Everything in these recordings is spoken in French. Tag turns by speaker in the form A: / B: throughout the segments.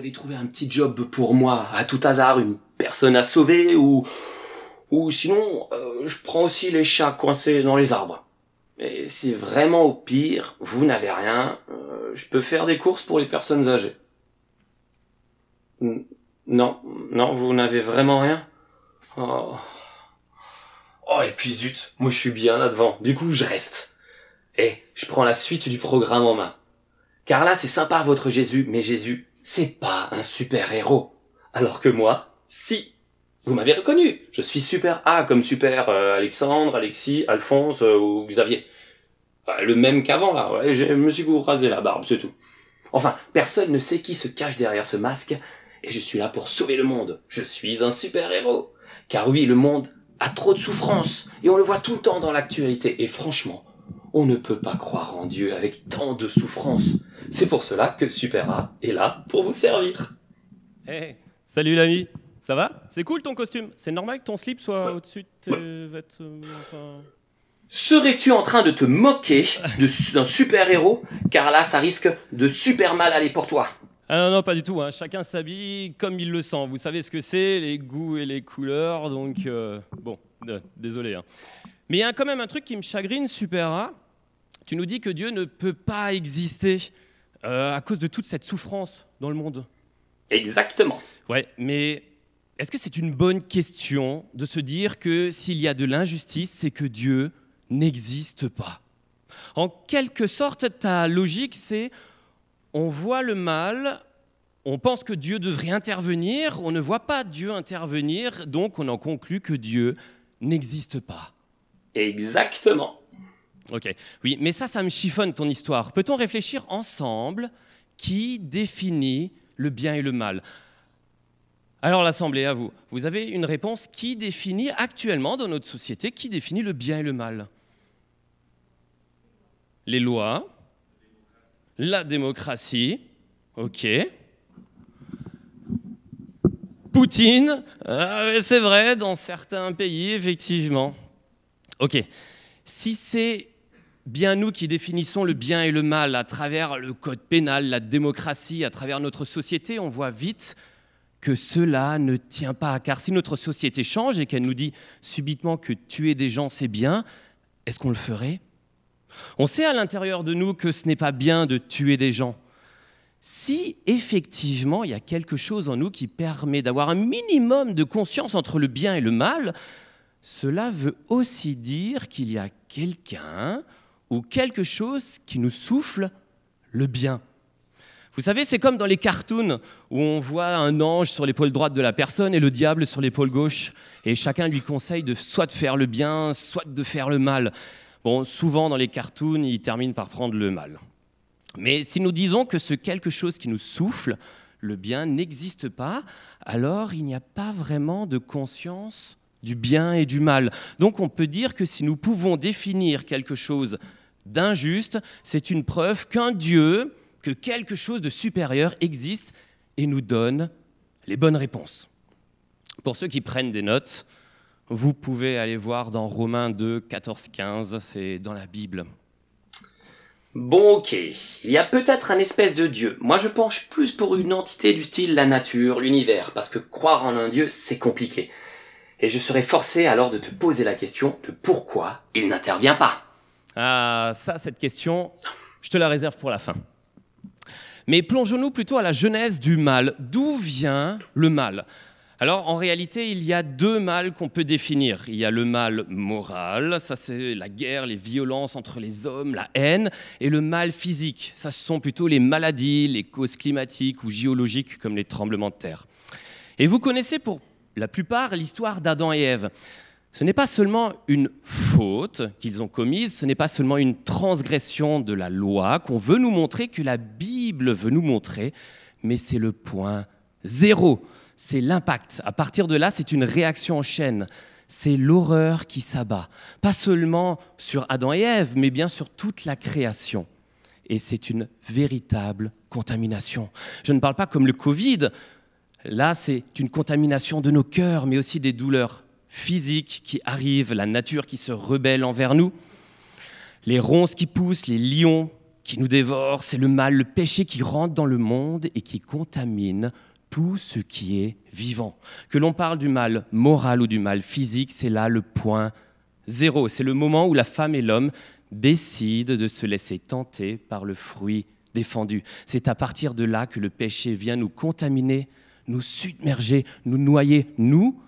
A: avez trouvé un petit job pour moi, à tout hasard, une personne à sauver, ou, ou sinon, euh, je prends aussi les chats coincés dans les arbres. Et si vraiment au pire, vous n'avez rien, euh, je peux faire des courses pour les personnes âgées. Non, non, vous n'avez vraiment rien? Oh. oh, et puis zut, moi je suis bien là devant, du coup je reste. Et je prends la suite du programme en main. Car là, c'est sympa votre Jésus, mais Jésus, c'est pas un super héros. Alors que moi, si. Vous m'avez reconnu. Je suis super A comme super euh, Alexandre, Alexis, Alphonse euh, ou Xavier. Bah, le même qu'avant là. Je me suis rasé la barbe, c'est tout. Enfin, personne ne sait qui se cache derrière ce masque, et je suis là pour sauver le monde. Je suis un super héros. Car oui, le monde a trop de souffrance, et on le voit tout le temps dans l'actualité. Et franchement, on ne peut pas croire en Dieu avec tant de souffrance. C'est pour cela que Super A est là pour vous servir.
B: Hey, salut l'ami, ça va? C'est cool ton costume. C'est normal que ton slip soit au-dessus de tes vêtements. enfin-
A: Serais-tu en train de te moquer d'un super-héros? Car là, ça risque de super mal aller pour toi.
B: Ah non, non, pas du tout. hein. Chacun s'habille comme il le sent. Vous savez ce que c'est, les goûts et les couleurs. Donc, euh, bon, euh, désolé. hein. Mais il y a quand même un truc qui me chagrine, Super A. Tu nous dis que Dieu ne peut pas exister euh, à cause de toute cette souffrance dans le monde.
A: Exactement.
B: Ouais, mais est-ce que c'est une bonne question de se dire que s'il y a de l'injustice, c'est que Dieu n'existe pas? En quelque sorte, ta logique, c'est on voit le mal, on pense que Dieu devrait intervenir, on ne voit pas Dieu intervenir, donc on en conclut que Dieu n'existe pas.
A: Exactement.
B: Ok, oui, mais ça, ça me chiffonne ton histoire. Peut-on réfléchir ensemble qui définit le bien et le mal? Alors l'Assemblée, à vous. Vous avez une réponse qui définit actuellement dans notre société, qui définit le bien et le mal Les lois, la démocratie, ok. Poutine, euh, c'est vrai, dans certains pays, effectivement. Ok. Si c'est bien nous qui définissons le bien et le mal à travers le code pénal, la démocratie, à travers notre société, on voit vite que cela ne tient pas. Car si notre société change et qu'elle nous dit subitement que tuer des gens c'est bien, est-ce qu'on le ferait? On sait à l'intérieur de nous que ce n'est pas bien de tuer des gens. Si effectivement il y a quelque chose en nous qui permet d'avoir un minimum de conscience entre le bien et le mal, cela veut aussi dire qu'il y a quelqu'un ou quelque chose qui nous souffle le bien. Vous savez, c'est comme dans les cartoons où on voit un ange sur l'épaule droite de la personne et le diable sur l'épaule gauche, et chacun lui conseille de soit de faire le bien, soit de faire le mal. Bon, souvent dans les cartoons, ils terminent par prendre le mal. Mais si nous disons que ce quelque chose qui nous souffle le bien n'existe pas, alors il n'y a pas vraiment de conscience du bien et du mal. Donc on peut dire que si nous pouvons définir quelque chose d'injuste, c'est une preuve qu'un Dieu, que quelque chose de supérieur existe et nous donne les bonnes réponses. Pour ceux qui prennent des notes, vous pouvez aller voir dans Romains 2, 14, 15, c'est dans la Bible.
A: Bon, ok. Il y a peut-être un espèce de dieu. Moi, je penche plus pour une entité du style la nature, l'univers, parce que croire en un dieu, c'est compliqué. Et je serais forcé alors de te poser la question de pourquoi il n'intervient pas.
B: Ah, ça, cette question, je te la réserve pour la fin. Mais plongeons-nous plutôt à la genèse du mal. D'où vient le mal? Alors, en réalité, il y a deux mâles qu'on peut définir. Il y a le mal moral, ça c'est la guerre, les violences entre les hommes, la haine, et le mal physique, ça ce sont plutôt les maladies, les causes climatiques ou géologiques comme les tremblements de terre. Et vous connaissez pour la plupart l'histoire d'Adam et Ève. Ce n'est pas seulement une faute qu'ils ont commise, ce n'est pas seulement une transgression de la loi qu'on veut nous montrer, que la Bible veut nous montrer, mais c'est le point zéro, c'est l'impact. À partir de là, c'est une réaction en chaîne, c'est l'horreur qui s'abat, pas seulement sur Adam et Ève, mais bien sur toute la création. Et c'est une véritable contamination. Je ne parle pas comme le Covid, là c'est une contamination de nos cœurs, mais aussi des douleurs physiques qui arrivent, la nature qui se rebelle envers nous, les ronces qui poussent, les lions qui nous dévore, c'est le mal, le péché qui rentre dans le monde et qui contamine tout ce qui est vivant. Que l'on parle du mal moral ou du mal physique, c'est là le point zéro. C'est le moment où la femme et l'homme décident de se laisser tenter par le fruit défendu. C'est à partir de là que le péché vient nous contaminer, nous submerger, nous noyer, nous,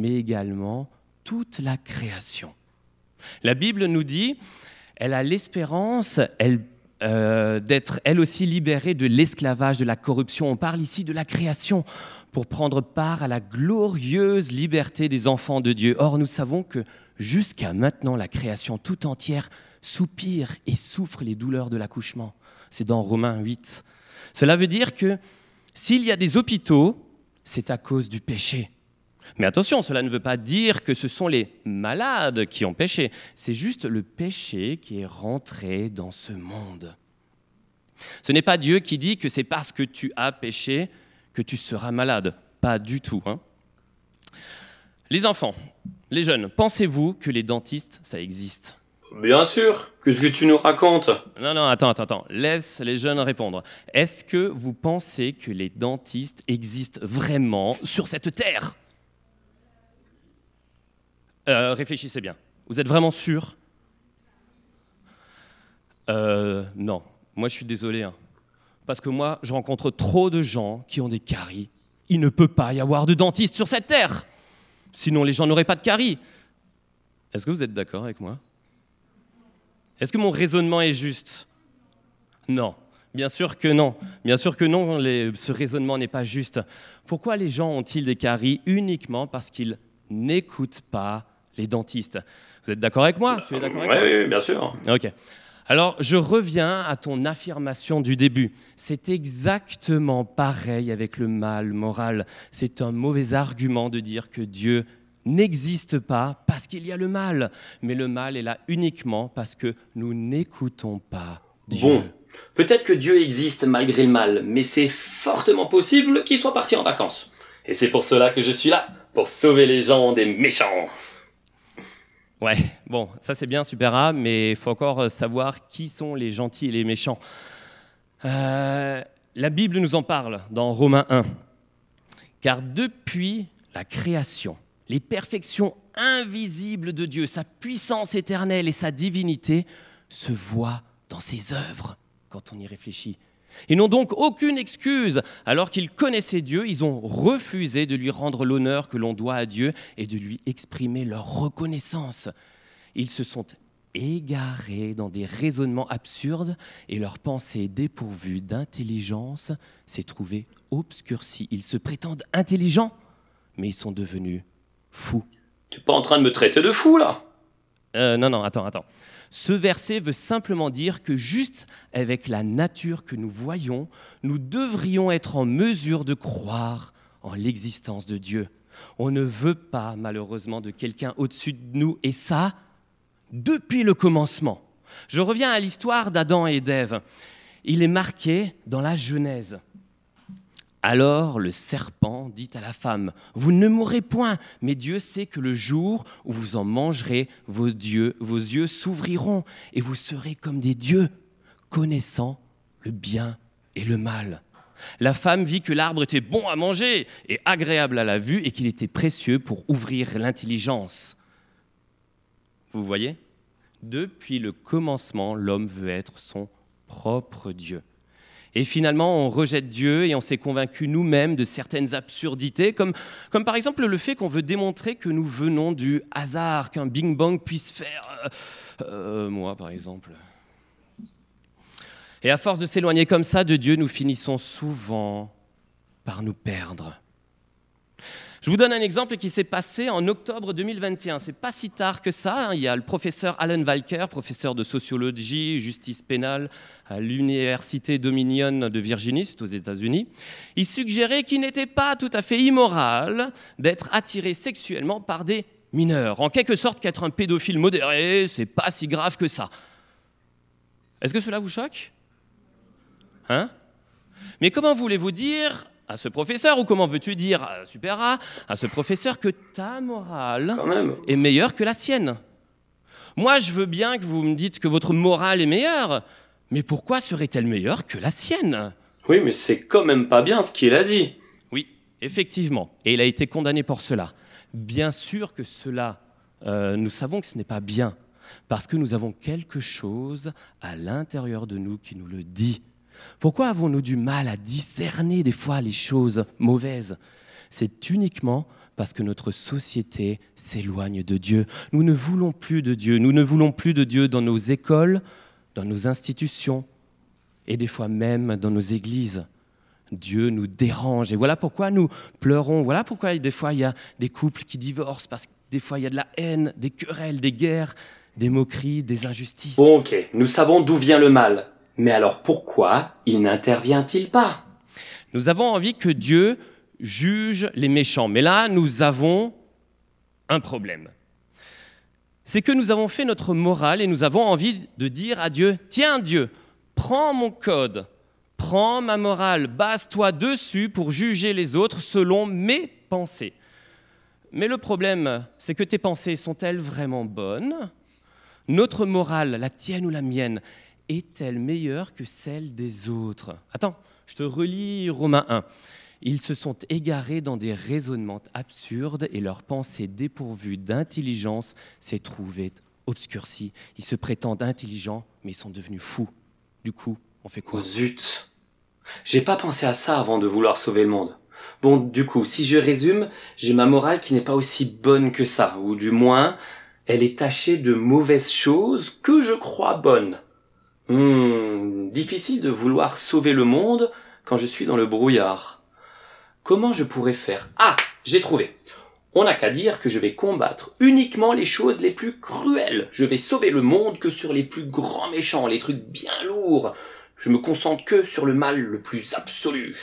B: mais également toute la création. La Bible nous dit, elle a l'espérance, euh, d'être elle aussi libérée de l'esclavage, de la corruption. On parle ici de la création pour prendre part à la glorieuse liberté des enfants de Dieu. Or, nous savons que jusqu'à maintenant, la création tout entière soupire et souffre les douleurs de l'accouchement. C'est dans Romains 8. Cela veut dire que s'il y a des hôpitaux, c'est à cause du péché. Mais attention, cela ne veut pas dire que ce sont les malades qui ont péché. C'est juste le péché qui est rentré dans ce monde. Ce n'est pas Dieu qui dit que c'est parce que tu as péché que tu seras malade. Pas du tout. Hein. les enfants, les jeunes, pensez-vous que les dentistes, ça existe?
A: Bien sûr. Qu'est-ce que tu nous racontes?
B: Non, non, attends, attends, attends. Laisse les jeunes répondre. Est-ce que vous pensez que les dentistes existent vraiment sur cette terre? Euh, réfléchissez bien. Vous êtes vraiment sûr? Euh, Non. Moi, je suis désolé. Hein. Parce que moi, je rencontre trop de gens qui ont des caries. Il ne peut pas y avoir de dentiste sur cette terre. Sinon, les gens n'auraient pas de caries. Est-ce que vous êtes d'accord avec moi? Est-ce que mon raisonnement est juste? Non. Bien sûr que non. Bien sûr que non, ce raisonnement n'est pas juste. Pourquoi les gens ont-ils des caries uniquement parce qu'ils n'écoutent pas les dentistes. Vous êtes d'accord avec moi?
A: Oui, oui, bien sûr.
B: Ok. Alors, je reviens à ton affirmation du début. C'est exactement pareil avec le mal moral. C'est un mauvais argument de dire que Dieu n'existe pas parce qu'il y a le mal. Mais le mal est là uniquement parce que nous n'écoutons pas Dieu.
A: Bon, peut-être que Dieu existe malgré le mal, mais c'est fortement possible qu'il soit parti en vacances. Et c'est pour cela que je suis là, pour sauver les gens des méchants.
B: Ouais, bon, ça c'est bien, super A, mais il faut encore euh, savoir qui sont les gentils et les méchants. Euh, la Bible nous en parle dans Romains 1. Car depuis la création, les perfections invisibles de Dieu, sa puissance éternelle et sa divinité se voient dans ses œuvres quand on y réfléchit. Ils n'ont donc aucune excuse. Alors qu'ils connaissaient Dieu, ils ont refusé de lui rendre l'honneur que l'on doit à Dieu et de lui exprimer leur reconnaissance. Ils se sont égarés dans des raisonnements absurdes et leur pensée dépourvue d'intelligence s'est trouvée obscurcie. Ils se prétendent intelligents, mais ils sont devenus fous.
A: Tu n'es pas en train de me traiter de fou là?
B: Euh, Non, non, attends, attends. Ce verset veut simplement dire que juste avec la nature que nous voyons, nous devrions être en mesure de croire en l'existence de Dieu. On ne veut pas malheureusement de quelqu'un au-dessus de nous, et ça, depuis le commencement. Je reviens à l'histoire d'Adam et d'Ève. Il est marqué dans la Genèse. Alors le serpent dit à la femme, Vous ne mourrez point, mais Dieu sait que le jour où vous en mangerez, vos, dieux, vos yeux s'ouvriront et vous serez comme des dieux, connaissant le bien et le mal. La femme vit que l'arbre était bon à manger et agréable à la vue et qu'il était précieux pour ouvrir l'intelligence. Vous voyez? Depuis le commencement, l'homme veut être son propre Dieu. Et finalement, on rejette Dieu et on s'est convaincu nous-mêmes de certaines absurdités, comme, comme par exemple le fait qu'on veut démontrer que nous venons du hasard, qu'un Bing Bang puisse faire... Euh, euh, moi, par exemple. Et à force de s'éloigner comme ça de Dieu, nous finissons souvent par nous perdre. Je vous donne un exemple qui s'est passé en octobre 2021. C'est pas si tard que ça. Hein. Il y a le professeur Alan Walker, professeur de sociologie, justice pénale à l'université Dominion de Virginie, c'est aux États-Unis. Il suggérait qu'il n'était pas tout à fait immoral d'être attiré sexuellement par des mineurs. En quelque sorte, qu'être un pédophile modéré, c'est pas si grave que ça. Est-ce que cela vous choque? Hein? Mais comment voulez-vous dire à ce professeur, ou comment veux-tu dire, à Super A, à ce professeur que ta morale est meilleure que la sienne Moi, je veux bien que vous me dites que votre morale est meilleure, Mais pourquoi serait-elle meilleure que la sienne?
A: Oui, mais c'est quand même pas bien ce qu'il a dit.
B: Oui, effectivement. Et il a été condamné pour cela. Bien sûr que cela, euh, nous savons que ce n'est pas bien, parce que nous avons quelque chose à l'intérieur de nous qui nous le dit. Pourquoi avons-nous du mal à discerner des fois les choses mauvaises? C'est uniquement parce que notre société s'éloigne de Dieu. Nous ne voulons plus de Dieu. Nous ne voulons plus de Dieu dans nos écoles, dans nos institutions et des fois même dans nos églises. Dieu nous dérange. Et voilà pourquoi nous pleurons. Voilà pourquoi des fois il y a des couples qui divorcent, parce que des fois il y a de la haine, des querelles, des guerres, des moqueries, des injustices.
A: Bon, ok, nous savons d'où vient le mal. Mais alors pourquoi il n'intervient-il pas?
B: Nous avons envie que Dieu juge les méchants. Mais là, nous avons un problème. C'est que nous avons fait notre morale et nous avons envie de dire à Dieu, tiens Dieu, prends mon code, prends ma morale, base-toi dessus pour juger les autres selon mes pensées. Mais le problème, c'est que tes pensées sont-elles vraiment bonnes? Notre morale, la tienne ou la mienne, est-elle meilleure que celle des autres? Attends, je te relis Romains 1. Ils se sont égarés dans des raisonnements absurdes et leur pensée dépourvue d'intelligence s'est trouvée obscurcie. Ils se prétendent intelligents, mais ils sont devenus fous. Du coup, on fait quoi?
A: Zut J'ai pas pensé à ça avant de vouloir sauver le monde. Bon, du coup, si je résume, j'ai ma morale qui n'est pas aussi bonne que ça, ou du moins, elle est tachée de mauvaises choses que je crois bonnes. Hmm, difficile de vouloir sauver le monde quand je suis dans le brouillard. Comment je pourrais faire? Ah, j'ai trouvé. On n'a qu'à dire que je vais combattre uniquement les choses les plus cruelles. Je vais sauver le monde que sur les plus grands méchants, les trucs bien lourds. Je me concentre que sur le mal le plus absolu.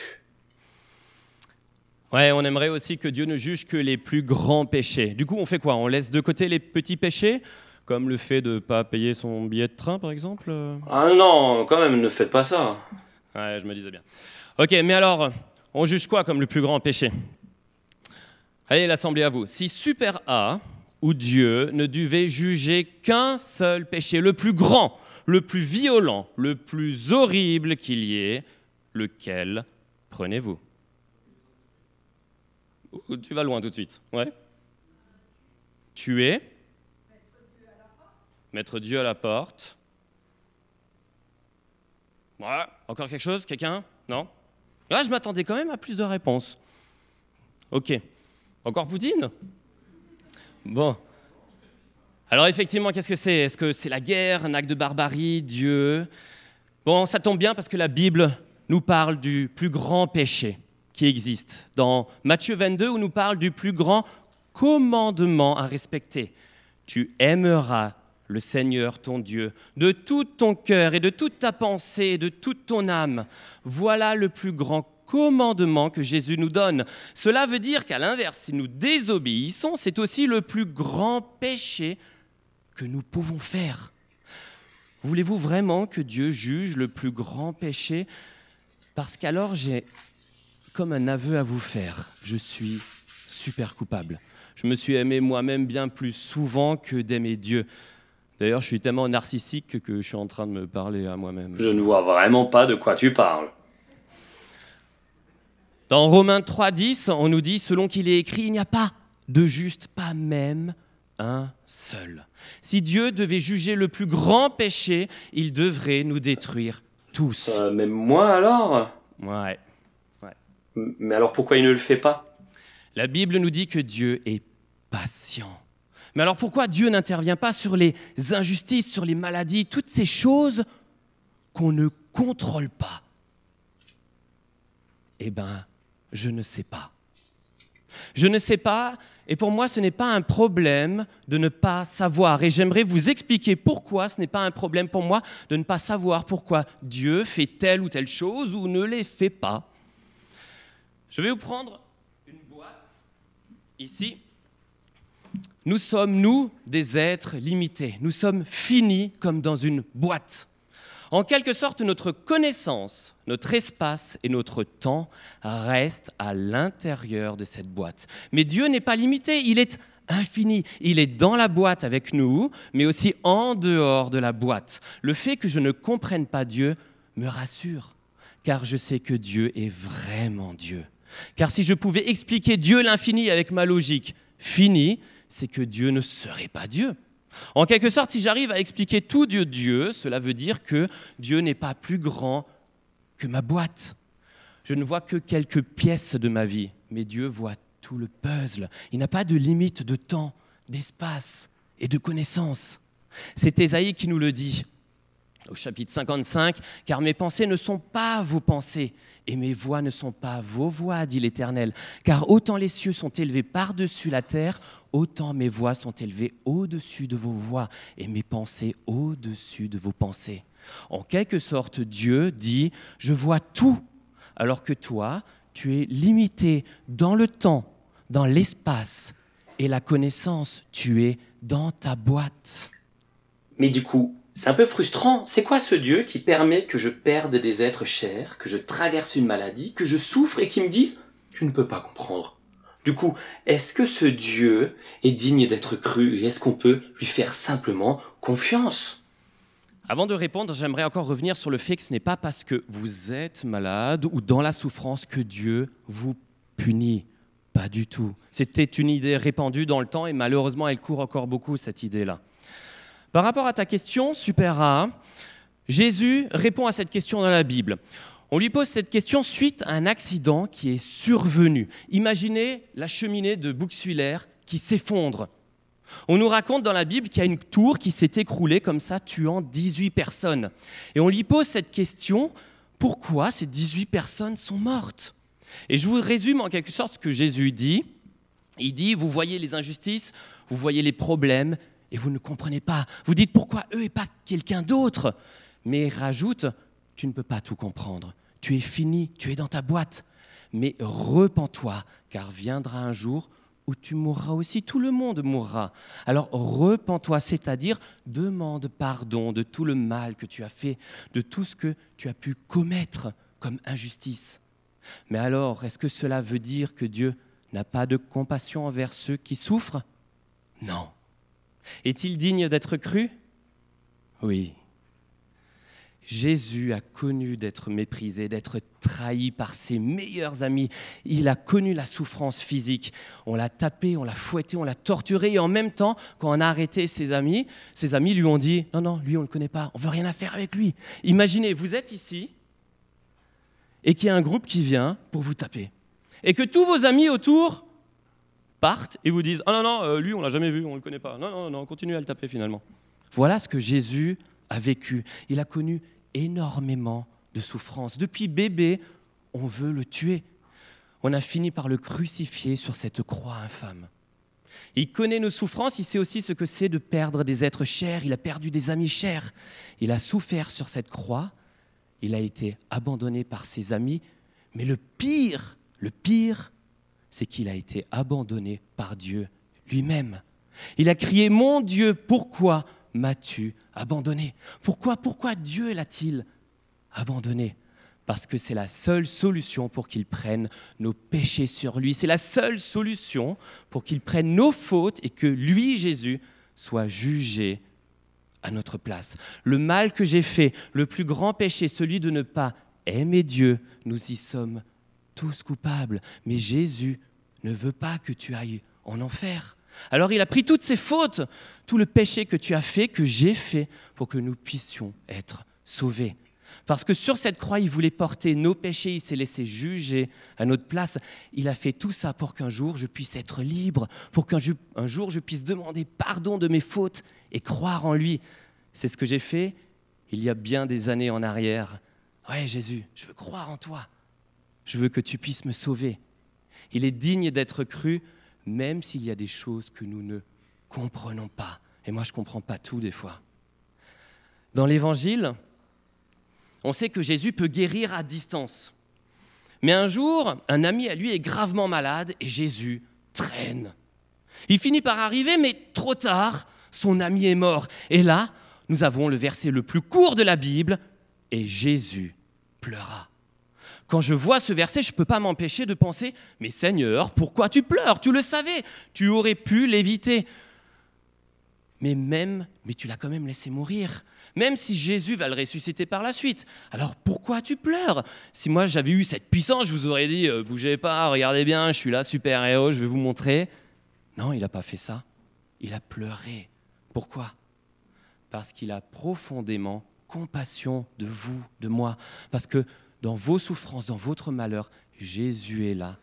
B: Ouais, on aimerait aussi que Dieu ne juge que les plus grands péchés. Du coup, on fait quoi? On laisse de côté les petits péchés? Comme le fait de ne pas payer son billet de train, par exemple
A: Ah non, quand même, ne faites pas ça.
B: Ouais, je me disais bien. Ok, mais alors, on juge quoi comme le plus grand péché? Allez, l'assemblée à vous. Si Super A ou Dieu ne devait juger qu'un seul péché, le plus grand, le plus violent, le plus horrible qu'il y ait, lequel prenez-vous? Tu vas loin tout de suite. Ouais? Tuer. Mettre Dieu à la porte. Ouais. Encore quelque chose Quelqu'un? Non? Là, je m'attendais quand même à plus de réponses. Ok. Encore Poutine? Bon. Alors effectivement, qu'est-ce que c'est? Est-ce que c'est la guerre, un acte de barbarie, Dieu? Bon, ça tombe bien parce que la Bible nous parle du plus grand péché qui existe. Dans Matthieu 22, où nous parle du plus grand commandement à respecter. Tu aimeras le Seigneur ton Dieu, de tout ton cœur et de toute ta pensée et de toute ton âme. Voilà le plus grand commandement que Jésus nous donne. Cela veut dire qu'à l'inverse, si nous désobéissons, c'est aussi le plus grand péché que nous pouvons faire. Voulez-vous vraiment que Dieu juge le plus grand péché? Parce qu'alors j'ai comme un aveu à vous faire. Je suis super coupable. Je me suis aimé moi-même bien plus souvent que d'aimer Dieu. D'ailleurs, je suis tellement narcissique que je suis en train de me parler à moi-même.
A: Je ne vois vraiment pas de quoi tu parles.
B: Dans Romains 3.10, on nous dit, selon qu'il est écrit, il n'y a pas de juste, pas même un seul. Si Dieu devait juger le plus grand péché, il devrait nous détruire tous.
A: Euh, même moi alors?
B: Ouais.
A: Mais alors pourquoi il ne le fait pas?
B: La Bible nous dit que Dieu est patient. Mais alors pourquoi Dieu n'intervient pas sur les injustices, sur les maladies, toutes ces choses qu'on ne contrôle pas? Eh bien, je ne sais pas. Je ne sais pas, et pour moi, ce n'est pas un problème de ne pas savoir. Et j'aimerais vous expliquer pourquoi ce n'est pas un problème pour moi de ne pas savoir pourquoi Dieu fait telle ou telle chose ou ne les fait pas. Je vais vous prendre une boîte ici. Nous sommes, nous, des êtres limités. Nous sommes finis comme dans une boîte. En quelque sorte, notre connaissance, notre espace et notre temps restent à l'intérieur de cette boîte. Mais Dieu n'est pas limité, il est infini. Il est dans la boîte avec nous, mais aussi en dehors de la boîte. Le fait que je ne comprenne pas Dieu me rassure, car je sais que Dieu est vraiment Dieu. Car si je pouvais expliquer Dieu l'infini avec ma logique finie, c'est que Dieu ne serait pas Dieu. En quelque sorte, si j'arrive à expliquer tout Dieu Dieu, cela veut dire que Dieu n'est pas plus grand que ma boîte. Je ne vois que quelques pièces de ma vie, mais Dieu voit tout le puzzle. Il n'a pas de limite de temps, d'espace et de connaissance. C'est Ésaïe qui nous le dit au chapitre 55, car mes pensées ne sont pas vos pensées et mes voix ne sont pas vos voix, dit l'Éternel. Car autant les cieux sont élevés par-dessus la terre, autant mes voix sont élevées au-dessus de vos voix et mes pensées au-dessus de vos pensées. En quelque sorte, Dieu dit, je vois tout, alors que toi, tu es limité dans le temps, dans l'espace et la connaissance, tu es dans ta boîte.
A: Mais du coup, c'est un peu frustrant. C'est quoi ce Dieu qui permet que je perde des êtres chers, que je traverse une maladie, que je souffre et qui me dise tu ne peux pas comprendre. Du coup, est-ce que ce Dieu est digne d'être cru et est-ce qu'on peut lui faire simplement confiance?
B: Avant de répondre, j'aimerais encore revenir sur le fait que ce n'est pas parce que vous êtes malade ou dans la souffrance que Dieu vous punit. Pas du tout. C'était une idée répandue dans le temps et malheureusement, elle court encore beaucoup, cette idée-là. Par rapport à ta question, Super A, Jésus répond à cette question dans la Bible. On lui pose cette question suite à un accident qui est survenu. Imaginez la cheminée de Bouxwiller qui s'effondre on nous raconte dans la Bible qu'il y a une tour qui s'est écroulée comme ça, tuant 18 personnes. Et on lui pose cette question, pourquoi ces 18 personnes sont mortes? Et je vous résume en quelque sorte ce que Jésus dit. Il dit, vous voyez les injustices, vous voyez les problèmes, et vous ne comprenez pas. Vous dites pourquoi eux et pas quelqu'un d'autre? Mais rajoute, tu ne peux pas tout comprendre. Tu es fini, tu es dans ta boîte. Mais repens-toi, car viendra un jour où tu mourras aussi, tout le monde mourra. Alors repens-toi, c'est-à-dire demande pardon de tout le mal que tu as fait, de tout ce que tu as pu commettre comme injustice. Mais alors, est-ce que cela veut dire que Dieu n'a pas de compassion envers ceux qui souffrent? Non. Est-il digne d'être cru? Oui. Jésus a connu d'être méprisé, d'être trahi par ses meilleurs amis. Il a connu la souffrance physique. On l'a tapé, on l'a fouetté, on l'a torturé. Et en même temps, quand on a arrêté ses amis, ses amis lui ont dit Non, non, lui, on ne le connaît pas. On veut rien à faire avec lui. Imaginez, vous êtes ici et qu'il y a un groupe qui vient pour vous taper. Et que tous vos amis autour partent et vous disent Ah non, non, euh, lui, on l'a jamais vu, on ne le connaît pas. Non, non, non, continue à le taper finalement. Voilà ce que Jésus a vécu. Il a connu énormément de souffrance. Depuis bébé, on veut le tuer. On a fini par le crucifier sur cette croix infâme. Il connaît nos souffrances, il sait aussi ce que c'est de perdre des êtres chers, il a perdu des amis chers. Il a souffert sur cette croix, il a été abandonné par ses amis, mais le pire, le pire, c'est qu'il a été abandonné par Dieu lui-même. Il a crié, mon Dieu, pourquoi m'as-tu abandonné? Pourquoi, pourquoi Dieu l'a-t-il abandonné? Parce que c'est la seule solution pour qu'il prenne nos péchés sur lui. C'est la seule solution pour qu'il prenne nos fautes et que lui, Jésus, soit jugé à notre place. Le mal que j'ai fait, le plus grand péché, celui de ne pas aimer Dieu, nous y sommes tous coupables. Mais Jésus ne veut pas que tu ailles en enfer. Alors il a pris toutes ses fautes, tout le péché que tu as fait, que j'ai fait, pour que nous puissions être sauvés. Parce que sur cette croix, il voulait porter nos péchés, il s'est laissé juger à notre place. Il a fait tout ça pour qu'un jour je puisse être libre, pour qu'un jour je puisse demander pardon de mes fautes et croire en lui. C'est ce que j'ai fait il y a bien des années en arrière. Ouais Jésus, je veux croire en toi. Je veux que tu puisses me sauver. Il est digne d'être cru même s'il y a des choses que nous ne comprenons pas. Et moi, je ne comprends pas tout des fois. Dans l'Évangile, on sait que Jésus peut guérir à distance. Mais un jour, un ami à lui est gravement malade et Jésus traîne. Il finit par arriver, mais trop tard, son ami est mort. Et là, nous avons le verset le plus court de la Bible, Et Jésus pleura. Quand je vois ce verset, je ne peux pas m'empêcher de penser, mais Seigneur, pourquoi tu pleures? Tu le savais, tu aurais pu l'éviter. Mais même, mais tu l'as quand même laissé mourir. Même si Jésus va le ressusciter par la suite. Alors pourquoi tu pleures? Si moi j'avais eu cette puissance, je vous aurais dit, euh, bougez pas, regardez bien, je suis là, super héros, je vais vous montrer. Non, il n'a pas fait ça. Il a pleuré. Pourquoi? Parce qu'il a profondément compassion de vous, de moi. Parce que dans vos souffrances, dans votre malheur, Jésus est là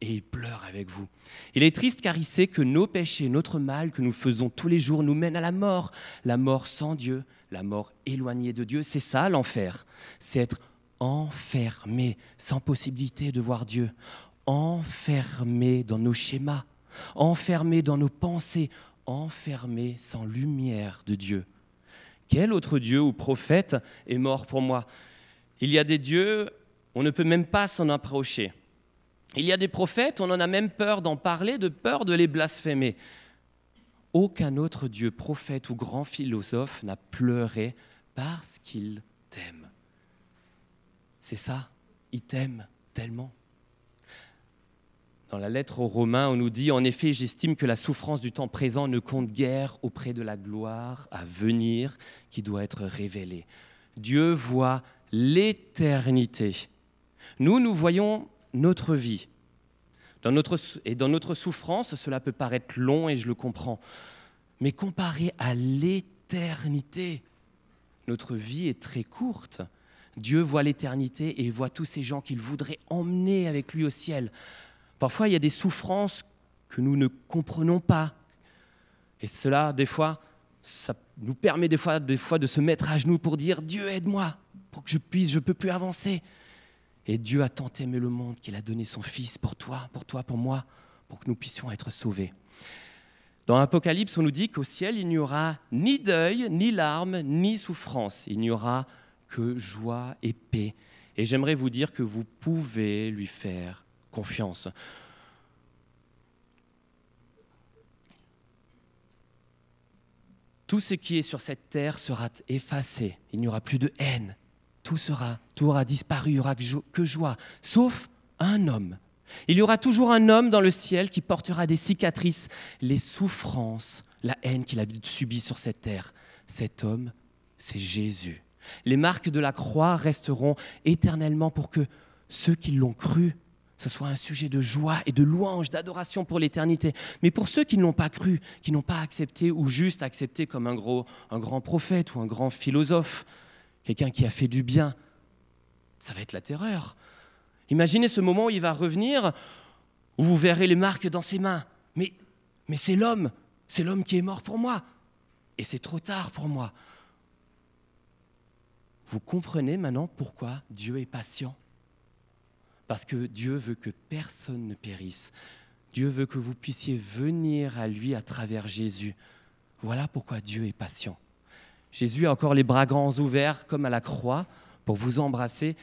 B: et il pleure avec vous. Il est triste car il sait que nos péchés, notre mal que nous faisons tous les jours nous mènent à la mort, la mort sans Dieu, la mort éloignée de Dieu. C'est ça l'enfer, c'est être enfermé, sans possibilité de voir Dieu, enfermé dans nos schémas, enfermé dans nos pensées, enfermé sans lumière de Dieu. Quel autre Dieu ou prophète est mort pour moi? Il y a des dieux, on ne peut même pas s'en approcher. Il y a des prophètes, on en a même peur d'en parler, de peur de les blasphémer. Aucun autre Dieu, prophète ou grand philosophe n'a pleuré parce qu'il t'aime. C'est ça, il t'aime tellement. Dans la lettre aux Romains, on nous dit, en effet, j'estime que la souffrance du temps présent ne compte guère auprès de la gloire à venir qui doit être révélée. Dieu voit l'éternité. Nous, nous voyons notre vie. Dans notre, et dans notre souffrance, cela peut paraître long et je le comprends. Mais comparé à l'éternité, notre vie est très courte. Dieu voit l'éternité et voit tous ces gens qu'il voudrait emmener avec lui au ciel. Parfois, il y a des souffrances que nous ne comprenons pas. Et cela, des fois, ça nous permet des fois, des fois de se mettre à genoux pour dire Dieu, aide-moi, pour que je puisse, je peux plus avancer. Et Dieu a tant aimé le monde qu'il a donné son Fils pour toi, pour toi, pour moi, pour que nous puissions être sauvés. Dans l'Apocalypse, on nous dit qu'au ciel, il n'y aura ni deuil, ni larmes, ni souffrance. Il n'y aura que joie et paix. Et j'aimerais vous dire que vous pouvez lui faire confiance. Tout ce qui est sur cette terre sera effacé. Il n'y aura plus de haine, tout sera, tout aura disparu, il n'y aura que joie, sauf un homme. Il y aura toujours un homme dans le ciel qui portera des cicatrices, les souffrances, la haine qu'il a subie sur cette terre. Cet homme, c'est Jésus. Les marques de la croix resteront éternellement pour que ceux qui l'ont cru, ce soit un sujet de joie et de louange, d'adoration pour l'éternité. Mais pour ceux qui ne l'ont pas cru, qui n'ont pas accepté ou juste accepté comme un, grand prophète ou un grand philosophe, quelqu'un qui a fait du bien, ça va être la terreur. Imaginez ce moment où il va revenir, où vous verrez les marques dans ses mains. Mais, mais c'est l'homme, c'est l'homme qui est mort pour moi. Et c'est trop tard pour moi. Vous comprenez maintenant pourquoi Dieu est patient Parce que Dieu veut que personne ne périsse. Dieu veut que vous puissiez venir à lui à travers Jésus. Voilà pourquoi Dieu est patient. Jésus a encore les bras grands ouverts comme à la croix pour vous embrasser,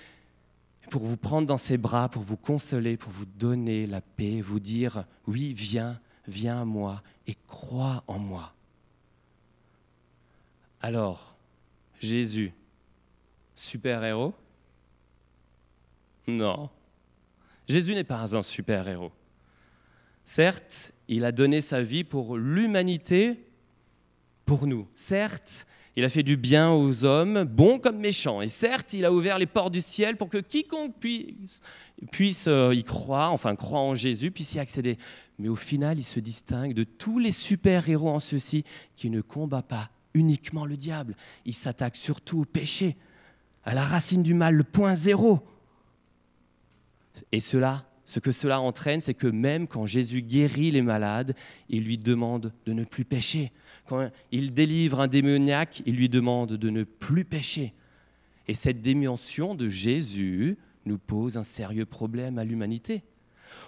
B: pour vous prendre dans ses bras, pour vous consoler, pour vous donner la paix, vous dire, oui, viens, viens à moi et crois en moi. Alors, Jésus, super-héros? Non. Jésus n'est pas un super-héros. Certes, il a donné sa vie pour l'humanité, pour nous. Certes, il a fait du bien aux hommes, bons comme méchants. Et certes, il a ouvert les portes du ciel pour que quiconque puisse, euh, y croire, enfin croire en Jésus, puisse y accéder. Mais au final, il se distingue de tous les super-héros en ceci qui ne combat pas uniquement le diable. Il s'attaque surtout au péché, à la racine du mal, le point zéro. Et cela, ce que cela entraîne, c'est que même quand Jésus guérit les malades, il lui demande de ne plus pécher quand il délivre un démoniaque, il lui demande de ne plus pécher. Et cette dimension de Jésus nous pose un sérieux problème à l'humanité.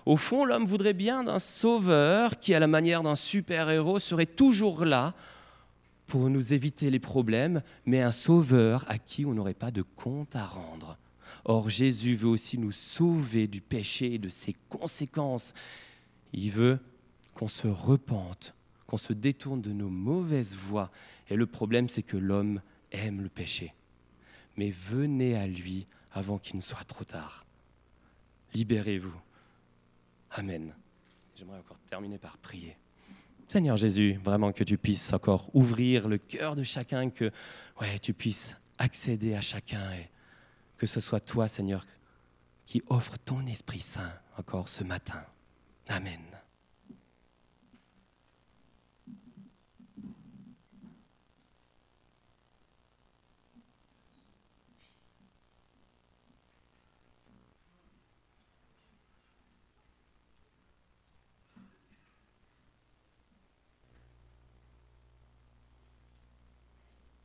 B: Au fond, l'homme voudrait bien d'un sauveur qui, à la manière d'un super-héros, serait toujours là pour nous éviter les problèmes, mais un sauveur à qui on n'aurait pas de compte à rendre. Or, Jésus veut aussi nous sauver du péché et de ses conséquences. Il veut qu'on se repente qu'on se détourne de nos mauvaises voies. Et le problème, c'est que l'homme aime le péché. mais venez à lui avant qu'il ne soit trop tard. Libérez-vous. Amen. J'aimerais encore terminer par prier. Seigneur Jésus, vraiment que tu puisses encore ouvrir le cœur de chacun, que ouais, tu puisses accéder à chacun et que ce soit toi, Seigneur, qui offre ton Esprit Saint encore ce matin. Amen.